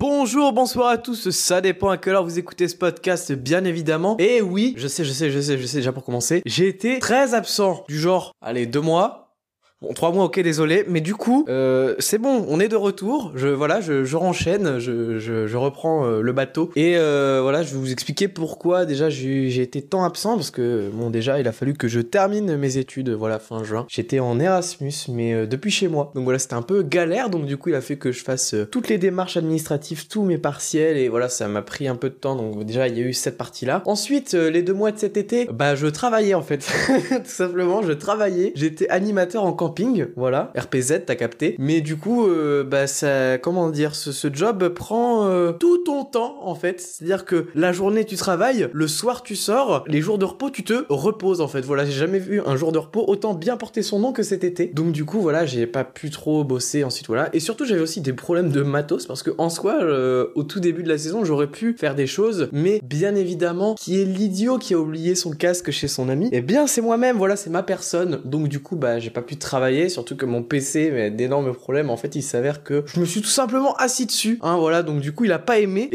Bonjour, bonsoir à tous, ça dépend à quelle heure vous écoutez ce podcast, bien évidemment. Et oui, je sais, je sais, je sais, je sais déjà pour commencer, j'ai été très absent, du genre, allez, deux mois, Bon, trois mois, ok, désolé, mais du coup, euh, c'est bon, on est de retour. Je voilà, je, je renchaîne, je, je, je reprends euh, le bateau et euh, voilà, je vais vous expliquer pourquoi déjà j'ai j'ai été tant absent parce que bon déjà il a fallu que je termine mes études voilà fin juin. J'étais en Erasmus mais euh, depuis chez moi, donc voilà c'était un peu galère donc du coup il a fait que je fasse euh, toutes les démarches administratives, tous mes partiels et voilà ça m'a pris un peu de temps donc déjà il y a eu cette partie là. Ensuite euh, les deux mois de cet été, bah je travaillais en fait, tout simplement je travaillais. J'étais animateur en campagne voilà, RPZ, t'as capté. Mais du coup, euh, bah ça, comment dire, ce, ce job prend euh, tout ton temps en fait. C'est-à-dire que la journée tu travailles, le soir tu sors, les jours de repos tu te reposes en fait. Voilà, j'ai jamais vu un jour de repos autant bien porter son nom que cet été. Donc du coup, voilà, j'ai pas pu trop bosser ensuite, voilà. Et surtout, j'avais aussi des problèmes de matos parce que en soi, euh, au tout début de la saison, j'aurais pu faire des choses, mais bien évidemment, qui est l'idiot qui a oublié son casque chez son ami Eh bien, c'est moi-même. Voilà, c'est ma personne. Donc du coup, bah, j'ai pas pu travailler surtout que mon PC avait d'énormes problèmes. En fait, il s'avère que je me suis tout simplement assis dessus. Hein, voilà, donc du coup, il a pas aimé.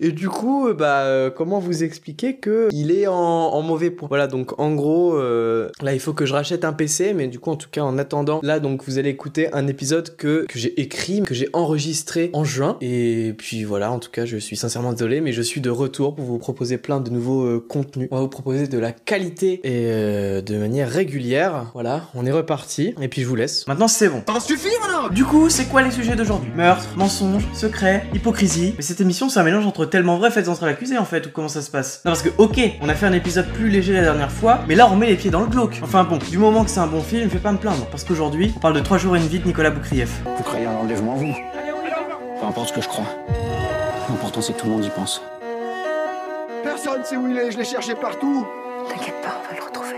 Et, du coup, euh, bah, euh, comment vous expliquer que il est en, mauvais point? Voilà, donc en gros, euh, là, il faut que je rachète un PC, mais du coup, en tout cas, en attendant, là, donc vous allez écouter un épisode que, que j'ai écrit, que j'ai enregistré en juin. Et puis voilà, en tout cas, je suis sincèrement désolé, mais je suis de retour pour vous proposer plein de nouveaux contenus. On va vous proposer de la qualité et de manière régulière. Voilà, on est reparti. Et puis je vous laisse. Maintenant, c'est bon. Ça suffit maintenant Du coup, c'est quoi les sujets d'aujourd'hui? Meurtre, mensonge, secret, hypocrisie. Mais cette émission, c'est un mélange entre tellement vrai, faites entrer l'accusé en fait, ou comment ça se passe? Non, parce que, ok, on a fait un épisode plus léger la dernière fois, mais là, on met les pieds dans le glauque. Enfin bon, du moment que c'est un bon film, fais pas me plaindre, parce qu'aujourd'hui, on parle de 3 jours et une vie de Nicolas Boukrieff. Vous croyez à l'enlèvement, vous? Peu importe ce que je crois. L'important, c'est que tout le monde y pense. Personne sait où il est, je l'ai cherché partout. T'inquiète pas, on va le retrouver.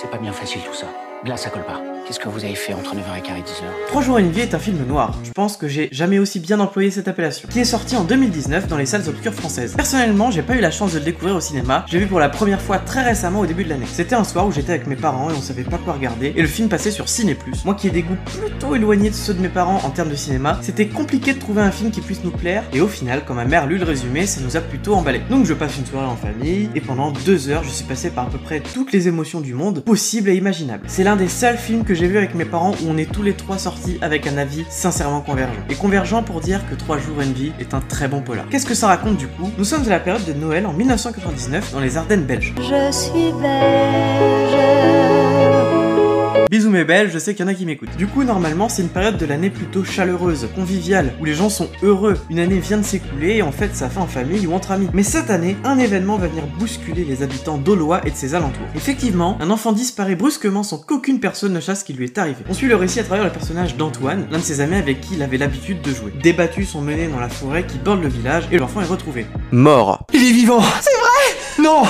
C'est pas bien facile tout ça. Glace, ça colle pas. Qu'est-ce que vous avez fait entre 9h15 et 10h 3 jours et une vie est un film noir. Je pense que j'ai jamais aussi bien employé cette appellation. Qui est sorti en 2019 dans les salles obscures françaises. Personnellement, j'ai pas eu la chance de le découvrir au cinéma. J'ai vu pour la première fois très récemment au début de l'année. C'était un soir où j'étais avec mes parents et on savait pas quoi regarder. Et le film passait sur Ciné Moi qui ai des goûts plutôt éloignés de ceux de mes parents en termes de cinéma, c'était compliqué de trouver un film qui puisse nous plaire. Et au final, quand ma mère lut le résumé, ça nous a plutôt emballé. Donc je passe une soirée en famille et pendant deux heures, je suis passé par à peu près toutes les émotions du monde possibles et imaginables. L'un des seuls films que j'ai vu avec mes parents où on est tous les trois sortis avec un avis sincèrement convergent. Et convergent pour dire que 3 jours une vie est un très bon polar. Qu'est-ce que ça raconte du coup? Nous sommes à la période de Noël en 1999 dans les Ardennes belges. Je suis belge. Bisous mes belles, je sais qu'il y en a qui m'écoutent. Du coup, normalement, c'est une période de l'année plutôt chaleureuse, conviviale, où les gens sont heureux. Une année vient de s'écouler et en fait, ça fait en famille ou entre amis. Mais cette année, un événement va venir bousculer les habitants d'Aulois et de ses alentours. Effectivement, un enfant disparaît brusquement sans qu'aucune personne ne sache ce qui lui est arrivé. On suit le récit à travers le personnage d'Antoine, l'un de ses amis avec qui il avait l'habitude de jouer. Des battues sont menées dans la forêt qui borde le village et l'enfant est retrouvé. Mort. Il est vivant C'est vrai? Non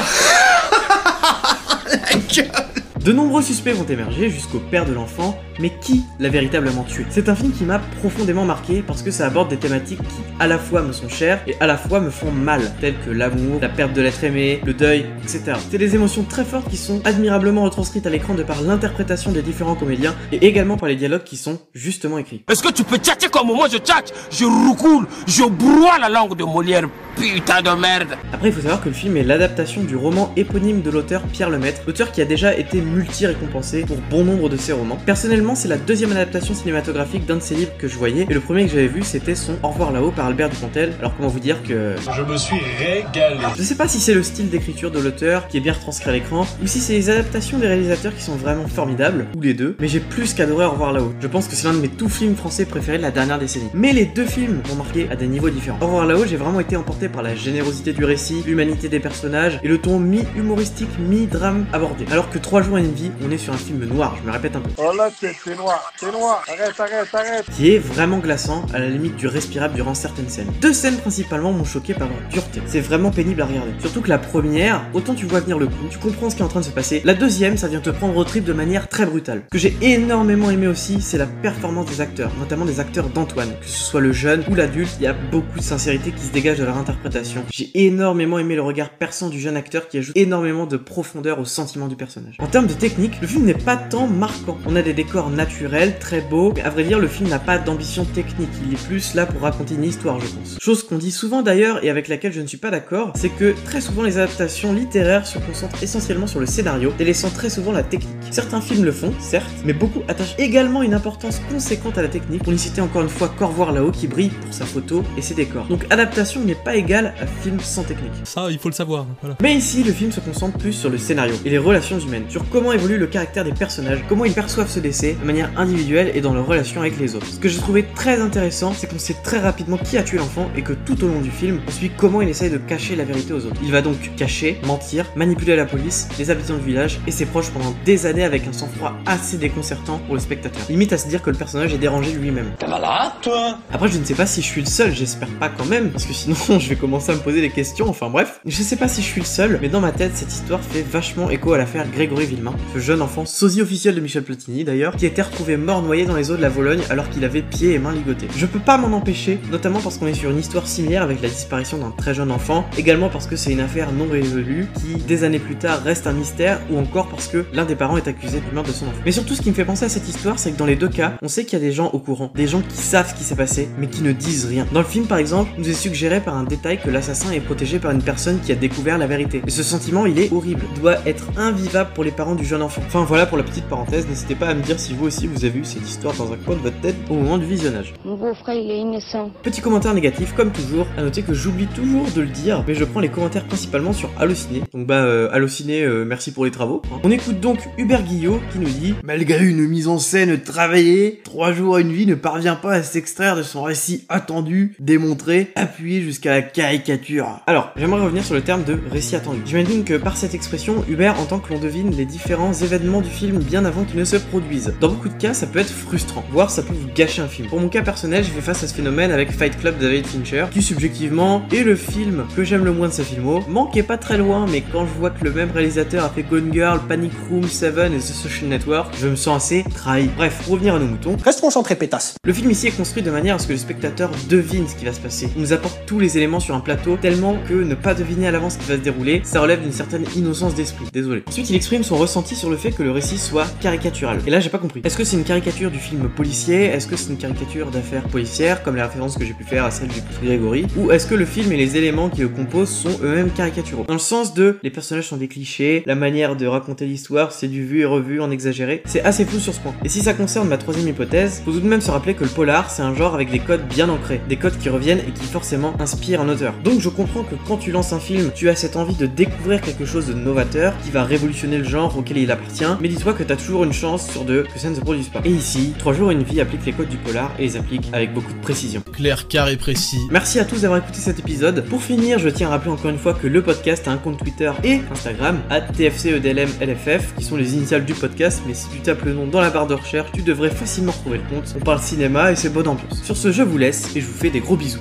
De nombreux suspects vont émerger jusqu'au père de l'enfant, mais qui l'a véritablement tué? C'est un film qui m'a profondément marqué parce que ça aborde des thématiques qui à la fois me sont chères et à la fois me font mal, telles que l'amour, la perte de l'être aimé, le deuil, etc. C'est des émotions très fortes qui sont admirablement retranscrites à l'écran de par l'interprétation des différents comédiens et également par les dialogues qui sont justement écrits. Est-ce que tu peux tchatcher comme moi je tchatche? Je roucoule, je broie la langue de Molière, putain de merde Après, il faut savoir que le film est l'adaptation du roman éponyme de l'auteur Pierre Lemaitre, auteur qui a déjà été multi-récompensé pour bon nombre de ses romans. Personnellement, c'est la deuxième adaptation cinématographique d'un de ses livres que je voyais, et le premier que j'avais vu, c'était son Au revoir là-haut par Albert Dupontel. Alors comment vous dire que... Je me suis régalé. Je sais pas si c'est le style d'écriture de l'auteur qui est bien retranscrit à l'écran, ou si c'est les adaptations des réalisateurs qui sont vraiment formidables, ou les deux, mais j'ai plus qu'adoré Au revoir là-haut. Je pense que c'est l'un de mes tout films français préférés de la dernière décennie. Mais les deux films m'ont marqué à des niveaux différents. Au revoir là-haut, j'ai vraiment été emporté par la générosité du récit, l'humanité des personnages, et le ton mi-humoristique, mi-drame abordé. Alors que 3 jours et vie, on est sur un film noir, je me répète un peu. Oh là, t'es noir, t'es noir. Arrête, arrête, arrête. qui est vraiment glaçant, à la limite du respirable durant certaines scènes. Deux scènes principalement m'ont choqué par leur dureté. C'est vraiment pénible à regarder. Surtout que la première, autant tu vois venir le coup, tu comprends ce qui est en train de se passer. La deuxième, ça vient te prendre au trip de manière très brutale. Ce que j'ai énormément aimé aussi, c'est la performance des acteurs, notamment des acteurs d'Antoine. Que ce soit le jeune ou l'adulte, il y a beaucoup de sincérité qui se dégage de leur interprétation. J'ai énormément aimé le regard perçant du jeune acteur qui ajoute énormément de profondeur au sentiment du personnage. En termes de technique, le film n'est pas tant marquant. On a des décors naturels, très beaux, à vrai dire, le film n'a pas d'ambition technique. Il est plus là pour raconter une histoire, je pense. Chose qu'on dit souvent d'ailleurs et avec laquelle je ne suis pas d'accord, c'est que très souvent les adaptations littéraires se concentrent essentiellement sur le scénario, délaissant très souvent la technique. Certains films le font, certes, mais beaucoup attachent également une importance conséquente à la technique. Pour y citer encore une fois Corvoir là-haut qui brille pour sa photo et ses décors. Donc adaptation n'est pas égale à film sans technique. Ça, il faut le savoir. Voilà. Mais ici, le film se concentre plus sur le scénario et les relations humaines, sur comment évolue le caractère des personnages, comment ils perçoivent ce décès de manière individuelle et dans leur relation avec les autres. Ce que j'ai trouvé très intéressant, c'est qu'on sait très rapidement qui a tué l'enfant et que tout au long du film, on suit comment il essaye de cacher la vérité aux autres. Il va donc cacher, mentir, manipuler la police, les habitants du village et ses proches pendant des années avec un sang-froid assez déconcertant pour le spectateur. Limite à se dire que le personnage est dérangé lui-même. T'es malade, toi? Après, je ne sais pas si je suis le seul, j'espère pas quand même, parce que sinon je vais commencer à me poser des questions, enfin bref. Je sais pas si je suis le seul, mais dans ma tête, cette histoire fait vachement écho à l'affaire Grégory Ce jeune enfant, sosie officiel de Michel Platini d'ailleurs, qui été retrouvé mort noyé dans les eaux de la Vologne alors qu'il avait pieds et mains ligotés. Je peux pas m'en empêcher, notamment parce qu'on est sur une histoire similaire avec la disparition d'un très jeune enfant, également parce que c'est une affaire non résolue qui, des années plus tard, reste un mystère, ou encore parce que l'un des parents est accusé du meurtre de son enfant. Mais surtout, ce qui me fait penser à cette histoire, c'est que dans les deux cas, on sait qu'il y a des gens au courant, des gens qui savent ce qui s'est passé, mais qui ne disent rien. Dans le film, par exemple, nous est suggéré par un détail que l'assassin est protégé par une personne qui a découvert la vérité. Et ce sentiment, il est horrible, doit être invivable pour les parents du jeune enfant. Enfin voilà pour la petite parenthèse, n'hésitez pas à me dire si vous aussi vous avez eu cette histoire dans un coin de votre tête au moment du visionnage. Mon beau-frère, il est innocent. Petit commentaire négatif, comme toujours, à noter que j'oublie toujours de le dire, mais je prends les commentaires principalement sur Allociné. Donc bah, euh, Allociné, euh, merci pour les travaux. hein. On écoute donc Hubert Guillot qui nous dit Malgré une mise en scène travaillée, trois jours à une vie ne parvient pas à s'extraire de son récit attendu, démontré, appuyé jusqu'à la caricature. Alors, j'aimerais revenir sur le terme de récit attendu. J'imagine que par cette expression, Hubert entend que l'on devine les différents événements du film bien avant qu'ils ne se produisent. Dans beaucoup de cas, ça peut être frustrant, voire ça peut vous gâcher un film. Pour mon cas personnel, j'ai fait face à ce phénomène avec Fight Club de David Fincher, qui subjectivement est le film que j'aime le moins de sa filmo. Manquait pas très loin, mais quand je vois que le même réalisateur a fait Gone Girl, Panic Room, Seven et The Social Network, je me sens assez trahi. Bref, revenir à nos moutons, Reste concentré, pétasse. le film ici est construit de manière à ce que le spectateur devine ce qui va se passer. Il nous apporte tous les éléments sur un plateau tellement que ne pas deviner à l'avance ce qui va se dérouler, ça relève d'une certaine innocence d'esprit. Désolé. Ensuite, il exprime son ressenti sur le fait que le récit soit caricatural. Et là, j'ai pas compris. Est-ce que c'est une caricature du film policier? Est-ce que c'est une caricature d'affaires policières, comme les références que j'ai pu faire à celle du petit Grégory? Ou est-ce que le film et les éléments qui le composent sont eux-mêmes caricaturaux? Dans le sens de les personnages sont des clichés, la manière de raconter l'histoire, c'est du vu et revu en exagéré. C'est assez flou sur ce point. Et si ça concerne ma troisième hypothèse, faut tout de même se rappeler que le polar, c'est un genre avec des codes bien ancrés, des codes qui reviennent et qui forcément inspirent un auteur. Donc je comprends que quand tu lances un film, tu as cette envie de découvrir quelque chose de novateur qui va révolutionner le genre auquel il appartient, mais dis-toi que t'as toujours une chance sur deux que ça ne se produise pas. Et ici, 3 jours et une vie applique les codes du polar et les applique avec beaucoup de précision. Clair, carré, précis. Merci à tous d'avoir écouté cet épisode. Pour finir, je tiens à rappeler encore une fois que le podcast a un compte Twitter et Instagram, at TFCEDLMLFF, qui sont les initiales du podcast, mais si tu tapes le nom dans la barre de recherche, tu devrais facilement retrouver le compte. On parle cinéma et c'est bonne ambiance. Sur ce, je vous laisse et je vous fais des gros bisous.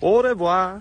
Au revoir.